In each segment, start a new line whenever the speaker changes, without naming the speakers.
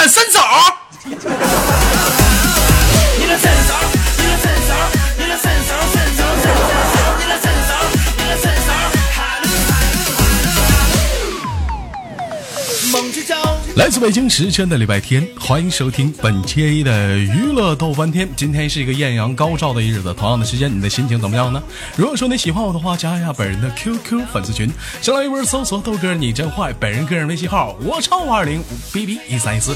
敢伸手。来自北京时间的礼拜天，欢迎收听本期的娱乐逗翻天。今天是一个艳阳高照的日子，同样的时间，你的心情怎么样呢？如果说你喜欢我的话，加一下本人的 QQ 粉丝群，先来一波搜索豆哥你真坏，本人个人微信号我超五二零 B B 一三一四。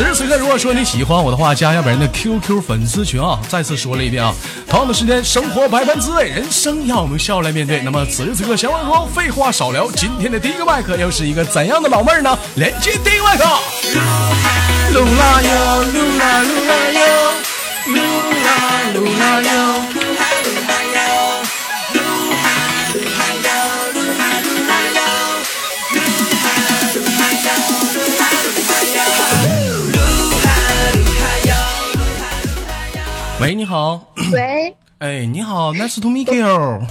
此时此刻，如果说你喜欢我的话，加一下本人的 QQ 粉丝群啊！再次说了一遍啊，同样的时间，生活百般滋味，人生要我们笑来面对。那么此时此刻，闲话说，废话少聊，今天的第一个麦克又是一个怎样的老妹儿呢？连接第一个麦克。噜啦哟，噜啦噜啦哟，噜啦噜啦哟。喂，你好。
喂，
哎，你好，Nice to meet you。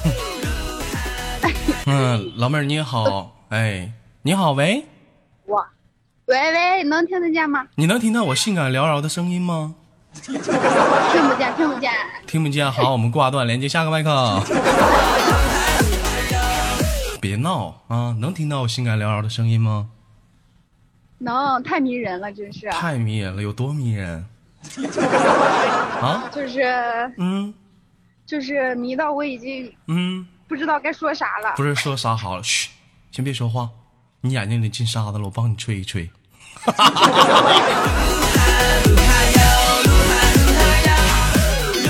嗯，老妹儿你好。哎，你好，喂，
我，喂喂，能听得见吗？
你能听到我性感缭绕的声音吗？
听不见，听不见。
听不见，好，我们挂断，连接下个麦克。别闹啊！能听到我性感缭绕的声音吗？
能，太迷人了，真是。
太迷人了，有多迷人？啊？
就是，
嗯
就是迷到我已经
嗯，
不知道该说啥了。
不是说啥好了，嘘，先别说话，你眼睛里进沙子了，我帮你吹一吹。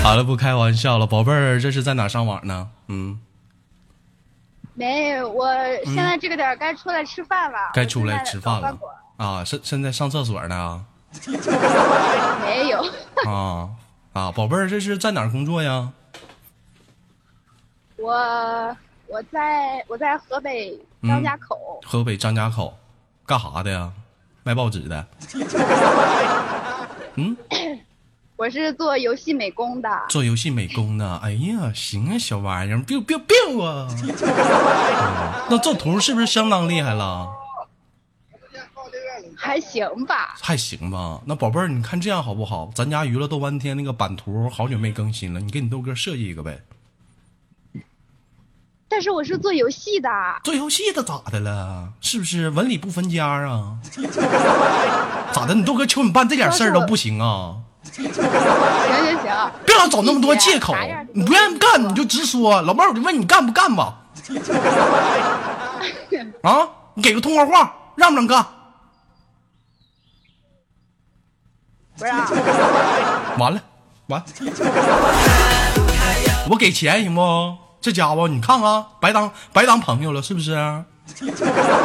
好了，不开玩笑了，宝贝儿，这是在哪上网呢？嗯，
没，我现在这个点儿该出来吃饭了。
该出来吃饭了啊，现现在上厕所呢
没有，
啊啊，宝贝儿，这是在哪儿工作呀？
我我在我在河北张家口，
河北张家口，干啥的呀？卖报纸的。嗯，
我是做游戏美工的。
做游戏美工的。哎呀，行啊，小玩意儿，biu biu biu 啊！啊 那做图是不是相当厉害了？
还行吧，
还行吧。那宝贝儿，你看这样好不好？咱家娱乐豆瓣天那个版图好久没更新了，你给你豆哥设计一个呗。
但是我是做游戏的。
做游戏的咋的了？是不是文理不分家啊？咋的？你豆哥求你办这点事儿都不行啊？
行行行，
别老找那么多借口，你不愿意干你就直说。老妹儿，我就问你干不干吧？啊，你给个通话话，让不让干？
不是啊，
完了，完，我给钱行不？这家伙，你看看，白当白当朋友了，是不是？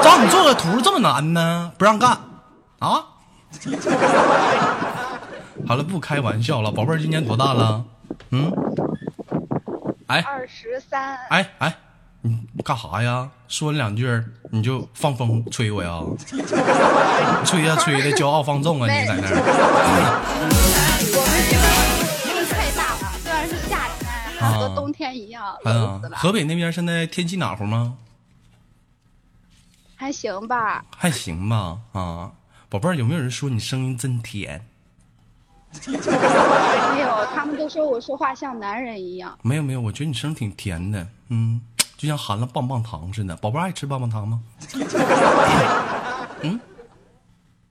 找你做个图这么难呢？不让干啊？好了，不开玩笑了，宝贝儿今年多大了？嗯？哎
二十三。
哎哎，你干啥呀？说你两句你就放风吹我呀？吹呀吹的，骄傲放纵啊！你在那儿。
我们这边风太大了，虽然是夏天，还和冬天一样，冷
啊
死，了。
河北那边现在天气暖和吗？
还行吧，
还行吧。啊，宝贝儿，有没有人说你声音真甜？
没有，他们都说我说话像男人一样。
没有没有，我觉得你声挺甜的，嗯，就像含了棒棒糖似的。宝贝儿爱吃棒棒糖吗？
嗯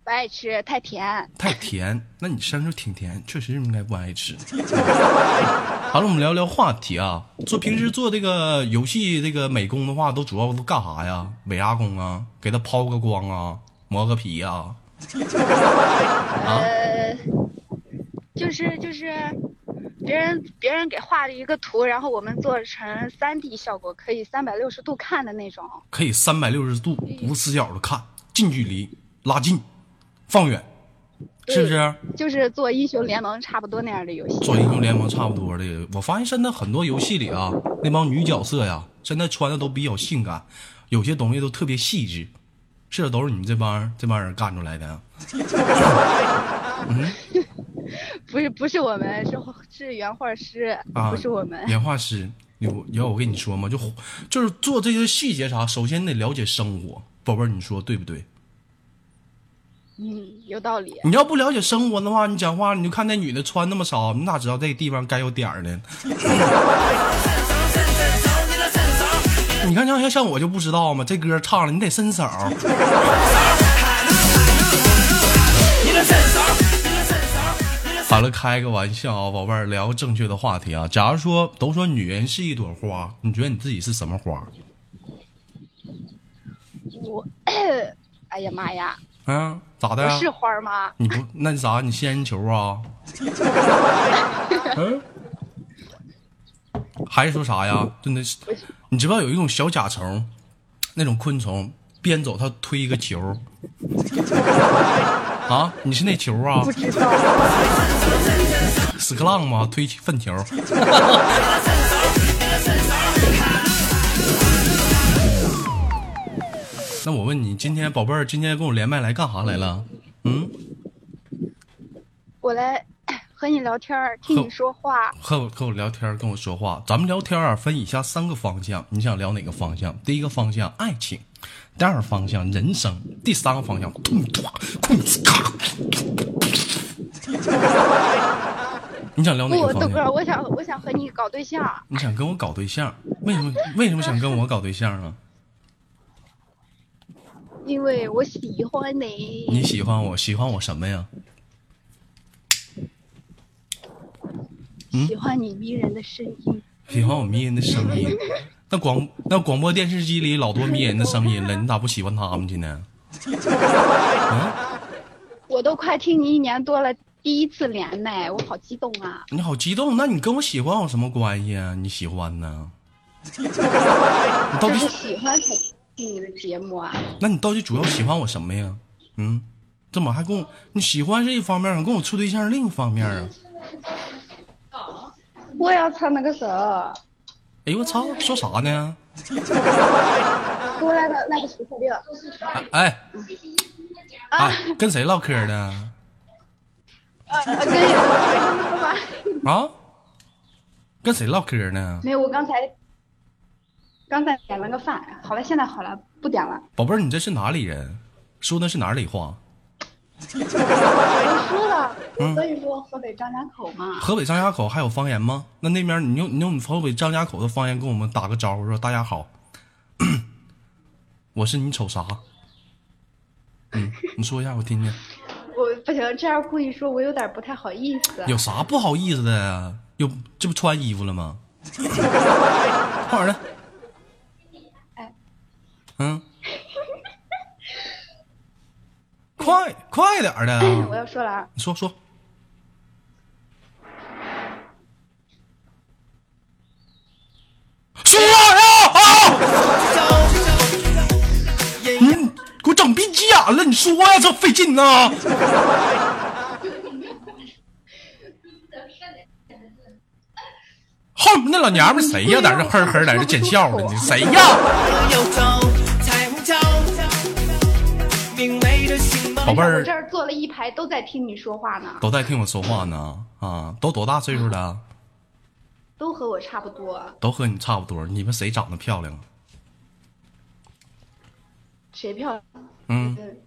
不爱吃，太甜。
太甜，那你声就挺甜，确实应该不爱吃。好了，我们聊聊话题啊。做平时做这个游戏这个美工的话，都主要都干啥呀？美啥工啊？给他抛个光啊，磨个皮呀、啊？
呃，就是就是，别人别人给画了一个图，然后我们做成三 D 效果，可以三百六十度看的那种。
可以三百六十度无死角的看，近距离拉近，放远，是不是？
就是做英雄联盟差不多那样的游戏。
做英雄联盟差不多的，我发现现在很多游戏里啊，那帮女角色呀，现在穿的都比较性感，有些东西都特别细致，是都是你们这帮这帮人干出来的啊。
不是不是我们，是是原画师，
啊，
不是我们。
原画师，你要我跟你说嘛，就就是做这些细节啥，首先你得了解生活，宝贝儿，你说对不对？
嗯，有道理。
你要不了解生活的话，你讲话你就看那女的穿那么少，你哪知道这个地方该有点儿呢？你看像像像我就不知道嘛，这歌唱了你得伸手。好了，开个玩笑啊，宝贝儿，聊个正确的话题啊。假如说都说女人是一朵花，你觉得你自己是什么花？
我，哎呀妈呀，
嗯，咋的呀？
是花吗？
你不那啥，你仙人球啊？嗯，还是说啥呀？真的是，你知不知道有一种小甲虫，那种昆虫，边走它推一个球。啊，你是那球啊？
不知道。
屎壳郎吗？推粪球。那我问你，今天宝贝儿，今天跟我连麦来干啥来了？嗯，
我来和你聊天儿，听你说话。
和我和我聊天儿，跟我说话。咱们聊天啊，分以下三个方向，你想聊哪个方向？第一个方向爱情，第二个方向人生，第三个方向咔。你想聊哪，个方向？
豆哥，我想我想和你搞对象。
你想跟我搞对象？为什么为什么想跟我搞对象啊？
因为我喜欢你。
你喜欢我？喜欢我什么呀？
喜欢你迷人的声音。
喜欢我迷人的声音。那广那广播电视机里老多迷人的声音了，你咋不喜欢他们去呢？啊，
我都快听你一年多了，第一次连麦，我好激动啊！
你好激动，那你跟我喜欢有什么关系啊？你喜欢呢？你到底
是喜欢才听你的节目啊。
那你到底主要喜欢我什么呀？嗯，怎么还跟我你喜欢是一方面，跟我处对象是另一方面啊？
我要唱那个啥，
哎呦我操，说啥呢？
给我来个来个十块六。
哎跟谁唠嗑呢？啊？跟谁唠嗑呢？
没有，我刚才刚才点了个饭，好了，现在好了，不点了。
宝贝儿，你这是哪里人？说的是哪里话？
我说了，
嗯
所以说河北张家口嘛。
河北张家口还有方言吗？那那边你用你用你河北张家口的方言跟我们打个招呼，说大家好，我是你瞅啥？嗯，你说一下我听听。
我不行，这样故意说，我有点不太好意思。
有啥不好意思的呀？又这不穿衣服了吗？快点的。
哎，
嗯，快快点儿的
我，要说了啊，
你说说。说呀啊！嗯，给我整闭急眼了，你说呀，这费劲呐。后面那老娘们谁呀？在这呵呵在这见笑呢？你谁呀？宝贝
我
儿
这儿坐了一排，都在听你说话呢，
都在听我说话呢啊！都多大岁数了？
都和我差不多。
都和你差不多。你们谁长得漂亮啊？
谁漂亮？
嗯，
嗯，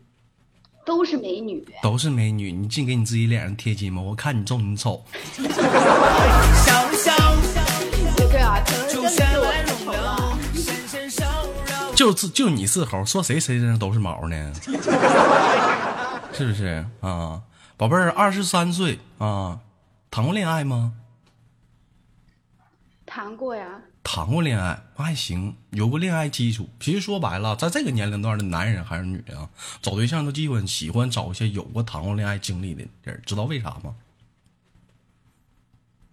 都是美女。
都是美女。你净给你自己脸上贴金吗？我看你皱你丑。
对 对啊，可能真的是我太丑了。
就自就你是猴，说谁谁身上都是毛呢？是不是啊？宝贝儿，二十三岁啊，谈过恋爱吗？
谈过呀，
谈过恋爱还行，有过恋爱基础。其实说白了，在这个年龄段的男人还是女人啊，找对象都基本喜欢找一些有过谈过恋爱经历的人，知道为啥吗？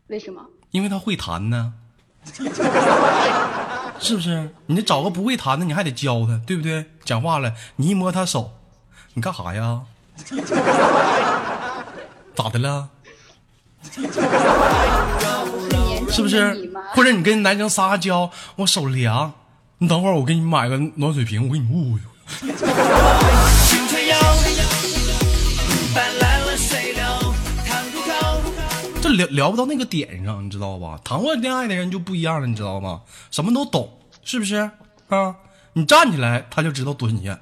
为什么？
因为他会谈呢，是不是？你找个不会谈的，你还得教他，对不对？讲话了，你一摸他手，你干啥呀？咋的了？是不是？？或者你跟男生撒个娇，我手凉，你等会儿我给你买个暖水瓶，我给你捂捂。这聊聊不到那个点上，你知道吧？谈过恋爱的人就不一样了，你知道吗？什么都懂，是不是啊？你站起来，他就知道蹲下，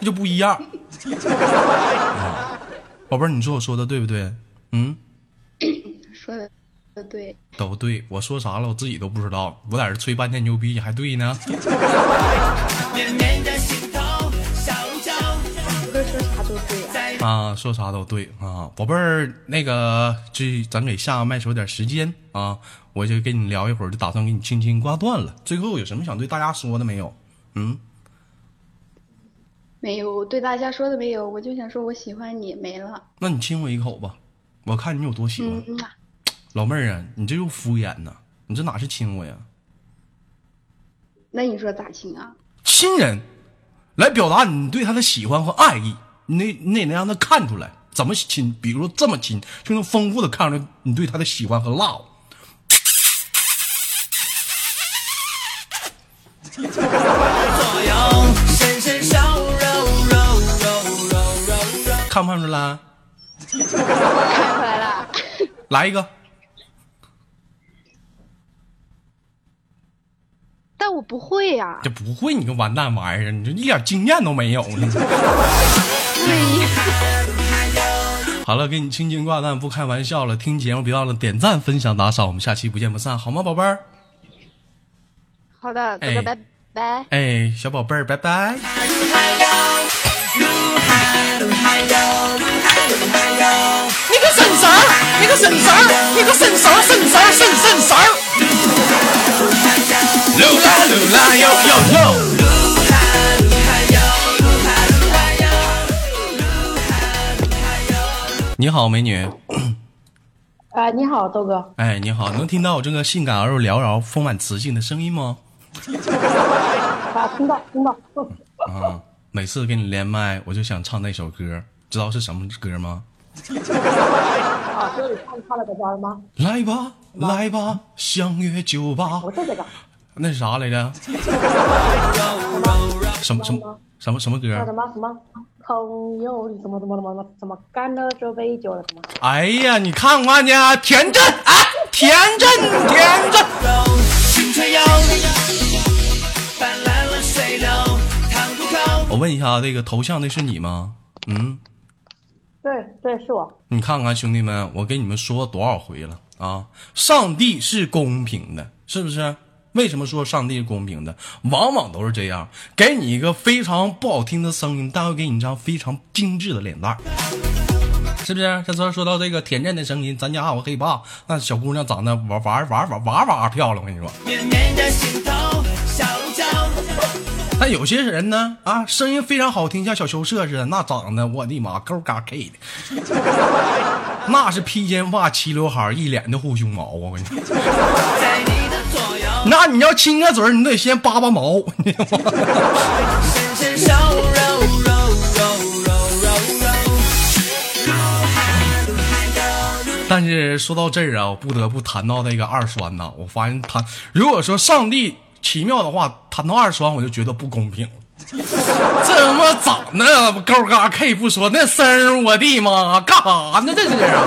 这就不一样。啊 宝贝儿，你说我说的对不对？嗯，
说的对。
都对，我说啥了？我自己都不知道，我在这吹半天牛逼，还对呢。
哥说啥都对啊。
啊，说啥都对啊，宝贝儿，那个这咱给下麦手点时间啊，我就跟你聊一会儿，就打算给你轻轻挂断了。最后有什么想对大家说的没有？嗯，
没有，我对大家说的没有，我就想说我喜欢你，没了。
那你亲我一口吧，我看你有多喜欢。老妹儿啊，你这又敷衍呢，你这哪是亲我呀？
那你说咋亲啊？
亲人，来表达你对他的喜欢和爱意，你得你得能让他看出来怎么亲，比如说这么亲，就能丰富的看出来你对他的喜欢和 love。看不看出来？
看出来了。
来一个，
但我不会呀、
这不会你个完蛋玩意儿，你这一点经验都没有。你
对呀。
好了，给你轻轻挂断，不开玩笑了。听节目别忘了点赞、分享、打赏，我们下期不见不散，好吗，宝贝儿？
好的，哥
哎
哥拜拜。
哎，小宝贝儿，拜拜。
个神神儿，你个神神儿，神神儿，神神神儿。
噜啦噜啦哟哟哟。你好，美女。
啊，你好，豆哥。
哎，你好，能听到我这个性感而又缭绕、丰满磁性的声音吗？
啊，听到听到。
啊，每次跟你连麦，我就想唱那首歌，知道是什么歌吗？
啊，这里唱唱了个歌吗？
来吧，来吧，相约酒吧。
不是这个，
那是啥来着？什么什么什么什么歌？
什么什么朋友，什么什么什么什么什么干了这杯酒了什么？
哎呀，你看看去，田震啊，田震，田震。我问一下，这个头像那是你吗？嗯，
对对，是我。
你看看兄弟们，我给你们说多少回了啊？上帝是公平的，是不是？为什么说上帝是公平的？往往都是这样，给你一个非常不好听的声音，但会给你一张非常精致的脸蛋儿。是不是？这说说到这个田震的声音，咱家我黑爸那小姑娘长得玩玩玩玩玩玩漂亮，我跟你说。但有些人呢，啊，声音非常好听，像小羞涩似的，那长得我的妈，勾嘎 K 的，那是披肩发、齐刘海，一脸的护胸毛！我跟你说，那你要亲个嘴，你得先扒扒毛。但是说到这儿啊，我不得不谈到那个二栓呐。我发现他，如果说上帝奇妙的话，谈到二十万，我就觉得不公平。这他妈咋的高嘎 K 不说，那声儿，我的妈，干啥呢？这是啊！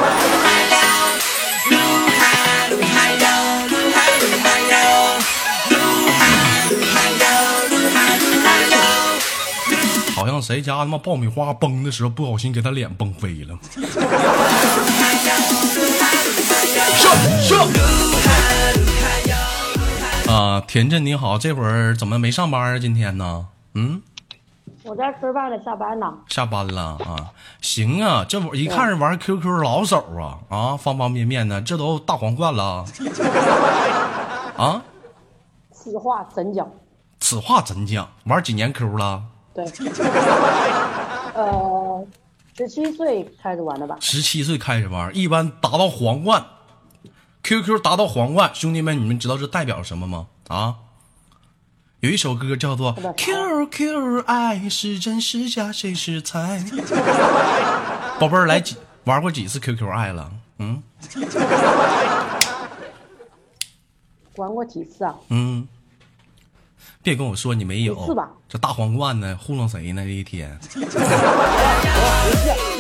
好像谁家他妈爆米花崩的时候，不小心给他脸崩飞了。上上。啊，田震你好，这会儿怎么没上班啊？今天呢？嗯，
我在吃饭呢，下班呢。
下班了啊？行啊，这会儿一看是玩 QQ 老手啊啊，方方面面的，这都大皇冠了啊！
此话怎讲？
此话怎讲？玩几年 Q 了？
对。呃，十七岁开始玩的吧？
十七岁开始玩，一般达到皇冠，QQ 达到皇冠，兄弟们，你们知道这代表什么吗？啊？有一首歌叫做 QQ 爱是真是假谁是猜》。宝贝儿，来几玩过几次 QQ 爱了？嗯
玩过几次啊？
嗯，别跟我说你没有。这大皇冠呢，糊弄谁呢？这一天。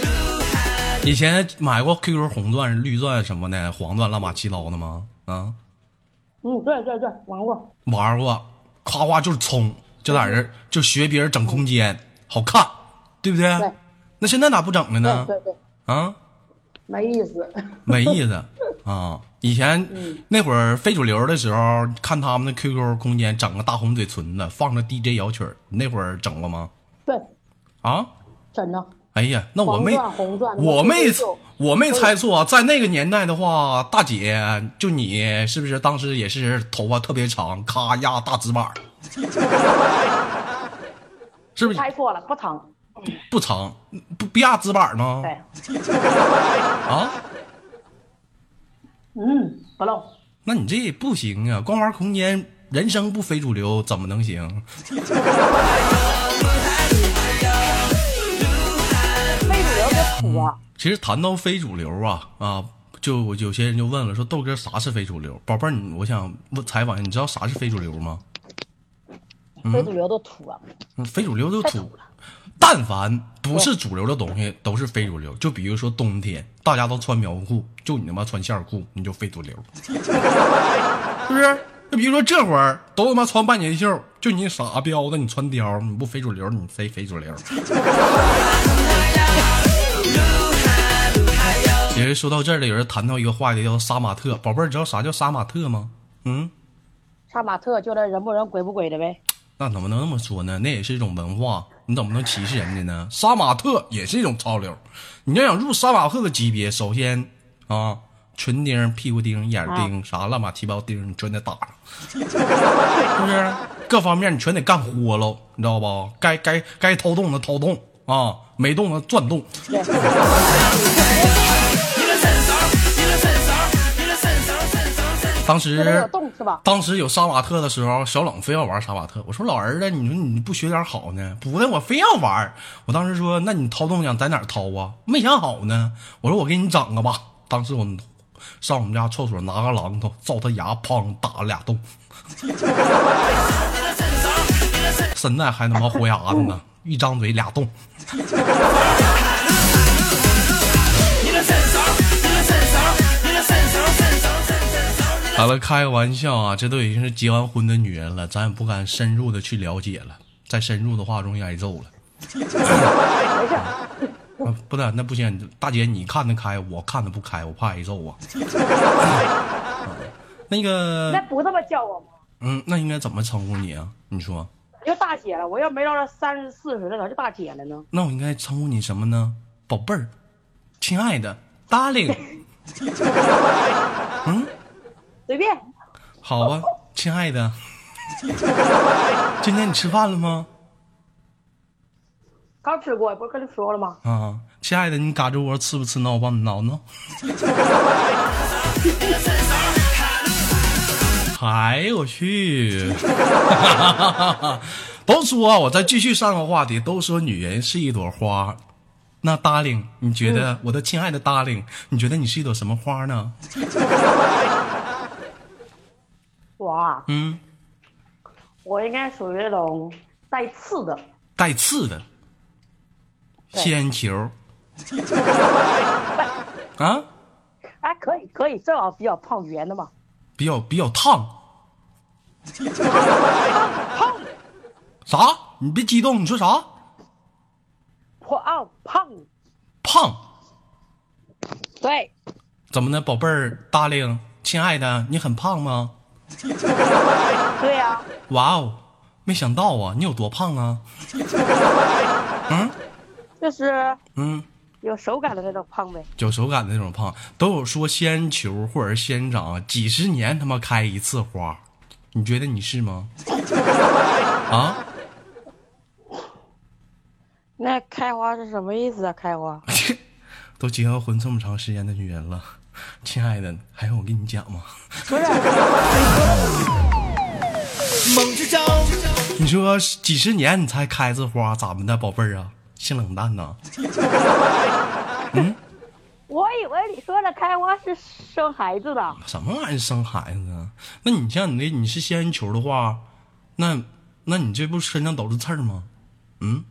以前买过 QQ 红钻、绿钻什么的，黄钻乱八七糟的吗？啊，
嗯，对对对，玩过。
玩过，夸夸就是冲，就在这就学别人整空间，好看，对不对？
对
那现在咋不整了呢？
对对，
啊，
没意思。
没意思 啊！以前
嗯
那会儿非主流的时候，看他们的 QQ 空间整个大红嘴唇子，放着 DJ 摇曲儿，那会儿整过吗？
对，
啊？
整的。
哎呀，那我没我没我没猜错啊，在那个年代的话，大姐就你是不是当时也是头发特别长，咔压大直板儿，是不是
猜错了，不长。
不长不不压直板吗？
对，
啊，
嗯，不漏。
那你这不行啊！光玩空间，人生不非主流怎么能行？其实谈到非主流啊啊，就有些人就问了，说豆哥啥是非主流？宝贝儿，你我想问采访一下，你知道啥是非主流吗？
非主流的土啊，
嗯非主流的土
土。
但凡不是主流的东西，都是非主流。就比如说冬天，大家都穿棉裤，就你他妈穿线儿裤，你就非主流，是不是？就比如说这会儿都他妈穿半截袖，就你傻彪子，你穿貂，你不非主流，你非非主流。其实说到这儿了，有人谈到一个话题，叫杀马特。宝贝儿，知道啥叫杀马特吗？嗯，
杀马特就那人不人鬼不鬼的呗。
那怎么能那么说呢？那也是一种文化，你怎么能歧视人家呢？杀马特也是一种潮流。你要想入杀马特的级别，首先啊，唇钉、屁股钉、眼钉，啥乱码七八钉，你全得打上，是不是？各方面你全得干活喽，你知道吧？该该该掏洞的掏洞啊，没洞的钻洞。当时？当时有杀马特的时候，小冷非要玩杀马特。我说老儿子，你说你不学点好呢？不的，我非要玩。我当时说，那你掏洞想在哪儿掏啊？没想好呢。我说我给你整个吧。当时我上我们家厕所拿个榔头，照他牙砰打了俩洞，现在还他妈豁牙子呢，一张嘴俩洞。好了，开个玩笑啊，这都已经是结完婚的女人了，咱也不敢深入的去了解了。再深入的话，容易挨揍了。啊，不是，那不行，大姐你看得开，我看得不开，我怕挨揍啊。那个
那
个，
不这么叫我吗？
嗯，那应该怎么称呼你啊？你说，
就大姐了，我要没到这三十四十了，咋就大姐了呢？
那我应该称呼你什么呢？宝贝儿，亲爱的，darling。
随便，
好啊，亲爱的，今天你吃饭了吗？
刚吃过，不是跟你说了吗？
啊，亲爱的，你嘎吱窝吃不吃呢？我帮你挠挠。哎呦我去！都说啊我再继续上个话题，都说女人是一朵花。那 darling，你觉得、我的亲爱的 darling，你觉得你是一朵什么花呢？
我啊，
嗯，
我应该属于那种带刺的，
带刺的
对
铅球。啊，
哎，可以可以，正好比较胖圆的嘛。
比较比较烫。
胖
啥？你别激动，你说啥？
胖胖，
胖？
对，
怎么的，宝贝儿，darling，亲爱的，你很胖吗？
对呀、
哇哦，没想到啊，你有多胖啊？
嗯就是
嗯，
有手感的那种胖呗。
有手感的那种胖，都有说仙人球或者是仙人掌，几十年他妈开一次花，你觉得你是吗？啊？
那开花是什么意思啊？开花？
都结了婚这么长时间的女人了，亲爱的，还用我跟你讲吗？
不是，
梦之中，
你说几十年你才开次花，咋么的，宝贝儿啊？性冷淡呐？
我以为你说的开花是生孩子的。
什么玩意儿生孩子啊？那你像你那你是仙人球的话，那那你这不身上都是刺儿吗？嗯，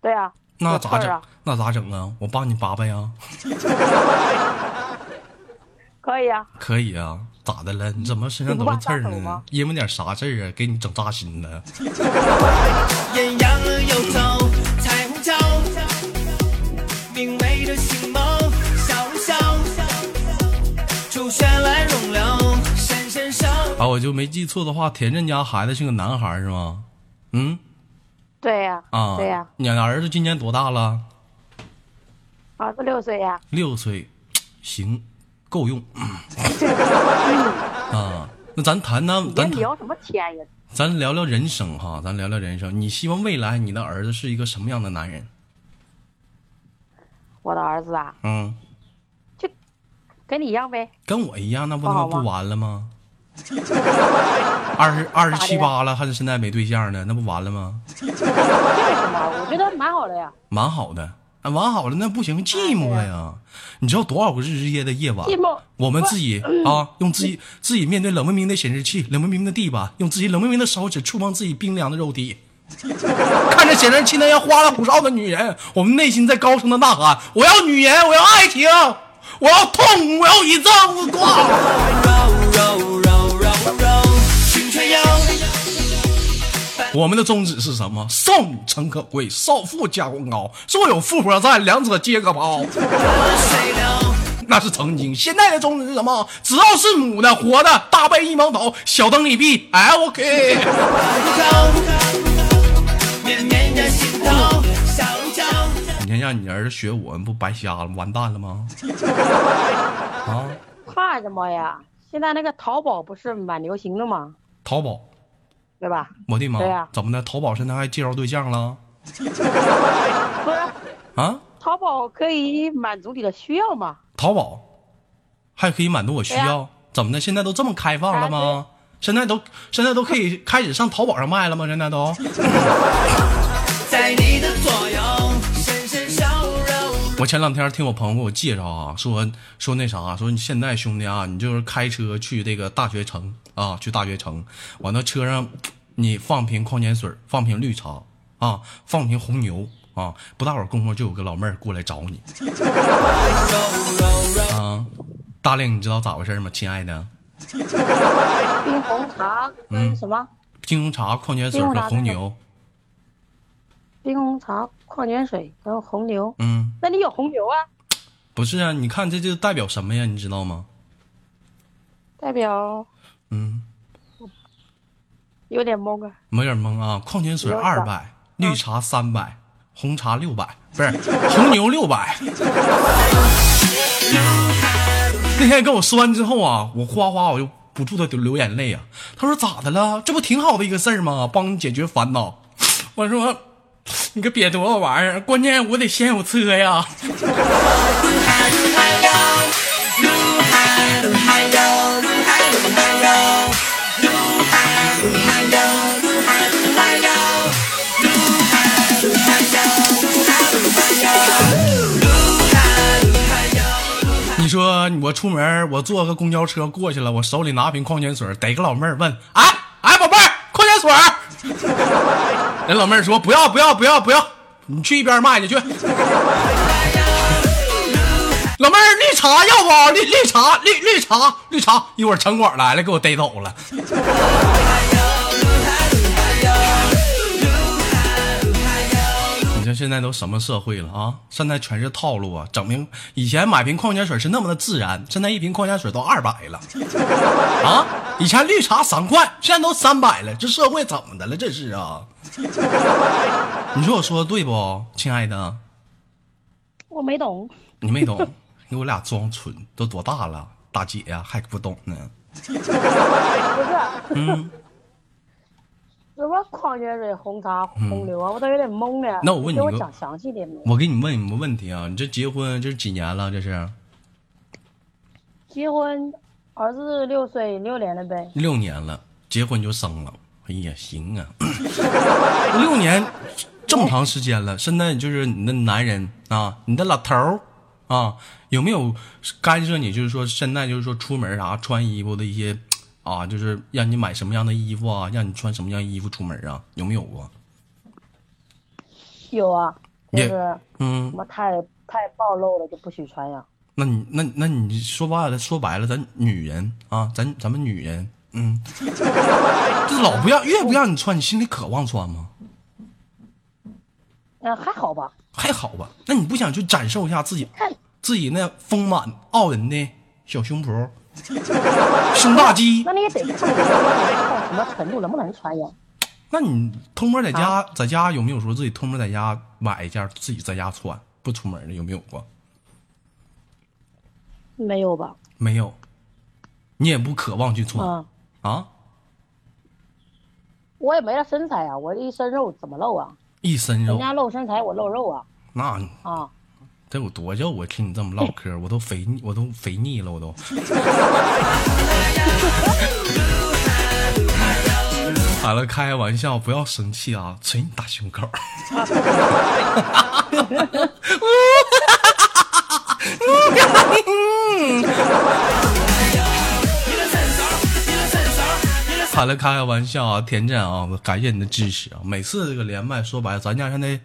对啊，
那咋整？那咋整啊？我帮你拔拔呀。
可以啊，
可以啊。咋的了？你怎么身上都是刺儿呢？因为点啥事儿啊？给你整扎心了。
啊，
我就没记错的话，田震家孩子是个男孩是吗？嗯。
对呀、
啊，
对呀、
你儿子今年多大了？
儿子六岁呀、
六岁，行，够用。啊，那咱谈谈，咱
聊什么天呀？
咱聊聊人生哈，咱聊聊人生。你希望未来你的儿子是一个什么样的男人？
我的儿子啊，
嗯，就
跟你一样呗。
跟我一样，那不他妈不完了吗？二十二十七八了，还是现在没对象呢？那不完了吗？
这有什么？我觉得蛮好的呀。
蛮好的，啊，蛮好的，那不行，寂寞呀！你知道多少个日日夜的夜晚？我们自己啊，用自己自己面对冷冰冰的显示器、冷冰冰的地板，用自己冷冰冰的手指触碰自己冰凉的肉体，看着显示器那样花里胡哨的女人，我们内心在高声的呐喊：我要女人，我要爱情，我要痛，我要一丈夫挂。我们的宗旨是什么？少女诚可贵，少妇价更高。若有富婆在，两者皆可抛。那是曾经，现在的宗旨是什么？只要是母的、活的，大背一毛头，小灯一闭，哎，OK。你看让你儿子学我，不白瞎了，完蛋了吗？啊，
怕什么呀？现在那个淘宝不是蛮流行的吗？
淘宝，
对吧？
我的妈！
对呀
怎么的？淘宝现在还介绍对象了？
不是，
啊？
淘宝可以满足你的需要吗？
淘宝还可以满足我需
对
要？怎么的？现在都这么开放了
啊
吗？现在都现在都可以开始上淘宝上卖了吗？现在都？我前两天听我朋友给我介绍啊，说说那啥，说你现在兄弟啊，你就是开车去这个大学城啊，去大学城，完了车上你放瓶矿泉水，放瓶绿茶啊，放瓶红牛啊，不大会儿功夫就有个老妹儿过来找你。啊，大令，你知道咋回事吗，亲爱的？
冰红茶
嗯
跟什么？
冰红茶、矿泉水和
红
牛。
冰红茶、矿泉水跟红牛。
嗯，
那你有红牛啊？
不是啊，你看这就代表什么呀？你知道吗？
代表
嗯，
有点懵啊。
有点懵啊。矿泉水二百，绿茶三百，红茶六百，不是红牛六百。那天跟我说完之后啊，我哗哗我就不住的流眼泪啊。他说咋的了？这不挺好的一个事儿吗？帮你解决烦恼。我说你个瘪犊子玩意儿，关键我得先有车呀。你说我出门，我坐个公交车过去了，我手里拿瓶矿泉水，逮个老妹儿问：“哎哎，宝贝儿，矿泉水。”人老妹儿说：“不要不要不要不要，你去一边卖去去。”老妹儿，绿茶要不？绿绿茶绿绿茶绿茶，一会儿城管来了，给我逮走了。现在都什么社会了啊？现在全是套路啊！整瓶以前买瓶矿泉水是那么的自然，现在一瓶矿泉水都二百了 啊！以前绿茶三块，现在都三百了，这社会怎么的了？这是啊！你说我说的对不，亲爱的？
我没懂，
你没懂，给我俩装纯，都多大了，大姐呀、还不懂呢？
不是
嗯，
什么矿泉水、红茶、红牛啊，我都有点懵了。
那我问你
我讲详细点？
我给你问你个问题啊，你这结婚这是几年了？这是
结婚，儿子六岁，六年了呗。
六年了，结婚就生了。哎呀，行啊，六年这么长时间了，现在就是你的男人啊，你的老头儿啊，有没有干涉你？就是说现在就是说出门啥穿衣服的一些啊，就是让你买什么样的衣服啊，让你穿什么样衣服出门啊？有没有过？
有啊，就
也
是
嗯
什，么太太暴露了就不许穿呀。
那你那那你说白了，说白了，咱女人啊，咱咱们女人，嗯，这 老不让越不让你穿，你心里渴望穿吗？
嗯，还好吧。
还好吧？那你不想去展示一下自己自己那丰满傲人的小胸脯？胸大肌
那。你也得看到什么程度，能不能穿呀？
那你偷摸在家，在家有没有说自己偷摸在家买一件自己在家穿不出门的？有没有过？
没有吧？
没有。你也不渴望去穿、
嗯，
啊？
我也没了身材啊，我一身肉怎么露啊？
一身肉，
人家露身材，我露肉啊
那
啊！
得有多叫？我听你这么唠 嗑，我都肥，我都肥腻了，我都。好了，开玩笑，不要生气啊！捶你大胸口。好了，开个玩笑啊，田震啊，感谢你的支持啊！每次这个连麦，说白了，咱家现在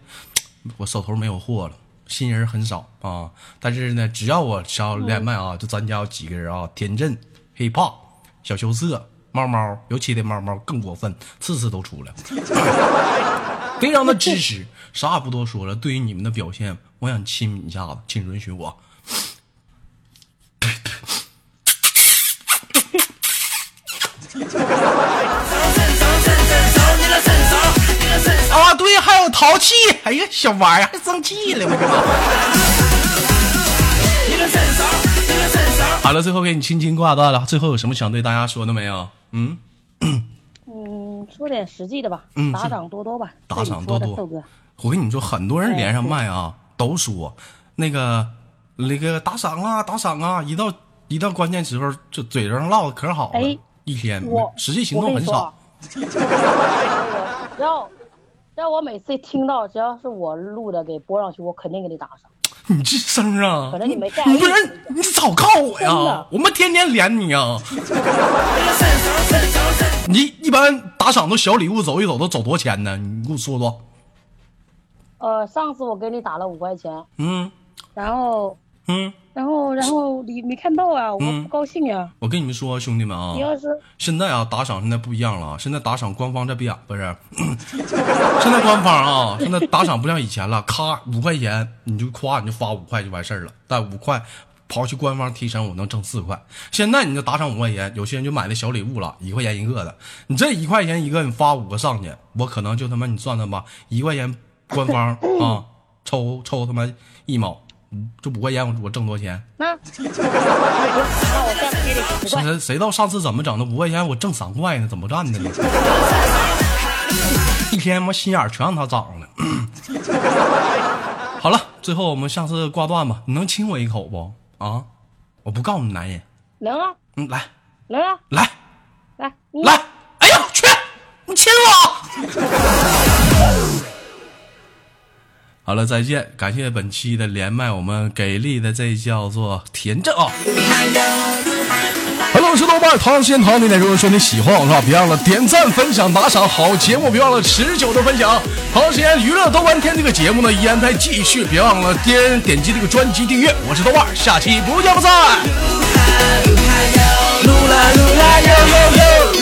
我手头没有货了，新人很少啊。但是呢，只要我只要连麦啊，就咱家有几个人啊，田震、hiphop、小羞涩、猫猫，尤其的猫猫更过分，次次都出来，非常的支持。啥也不多说了，对于你们的表现，我想亲你一下子，请允许我。有淘气，哎呀，小玩意儿还生气了，我的妈！好了，最后给你轻轻挂断了。最后有什么想对大家说的没有？嗯，
嗯，说点实际的吧，
嗯
打赏多多吧，
打赏多多我跟你说，很多人连上麦啊，都说那个那个打赏啊，打赏啊，一到一到关键时候，就嘴上唠的可好了，
哎
一天
我
实际行动很少。
只要我每次听到，只要是我录的给播上去，我肯定给你打赏。
你这声啊，
可能你没在意
你不是你早告我呀！我们天天连你啊！你一般打赏都小礼物走一走都走多少钱呢？你给我说说。
呃，上次我给你打了五块钱，
嗯
然后
嗯，
然后然后你没看到啊，我
嗯
不高兴呀。
我跟你们说，兄弟们啊
你，要是
现在啊打赏现在不一样了啊，现在打赏官方这边不是，现在官方啊，现在打赏不像以前了，咔五块钱你就夸你就发五块就完事儿了，但五块。刨去官方提成，我能挣四块。现在你就打赏五块钱，有些人就买那小礼物了，一块钱一个的。你这一块钱一个，你发五个上去，我可能就他妈你算算吧，一块钱官方啊抽抽他妈一毛，嗯这五块钱我我挣多少钱？
那。
谁谁知道上次怎么整的？五块钱我挣三块呢，怎么干的呢？一天他妈心眼全让他长了。好了，最后我们下次挂断吧。你能亲我一口不？啊，我不告诉你男人。
能啊，
嗯，来
能啊，
来
来，你
来，哎呀去，你亲我。好了，再见！感谢本期的连麦，我们给力的这叫做田震啊。Hello，我是豆瓣唐先唐你点，如果说你喜欢我的话，别忘了点赞、分享、打赏，好节目别忘了持久的分享。唐时间娱乐豆瓣天这个节目呢依然在继续，别忘了点点击这个专辑订阅。我是豆瓣，下期不见不散。
噜啦噜啦哟哟哟。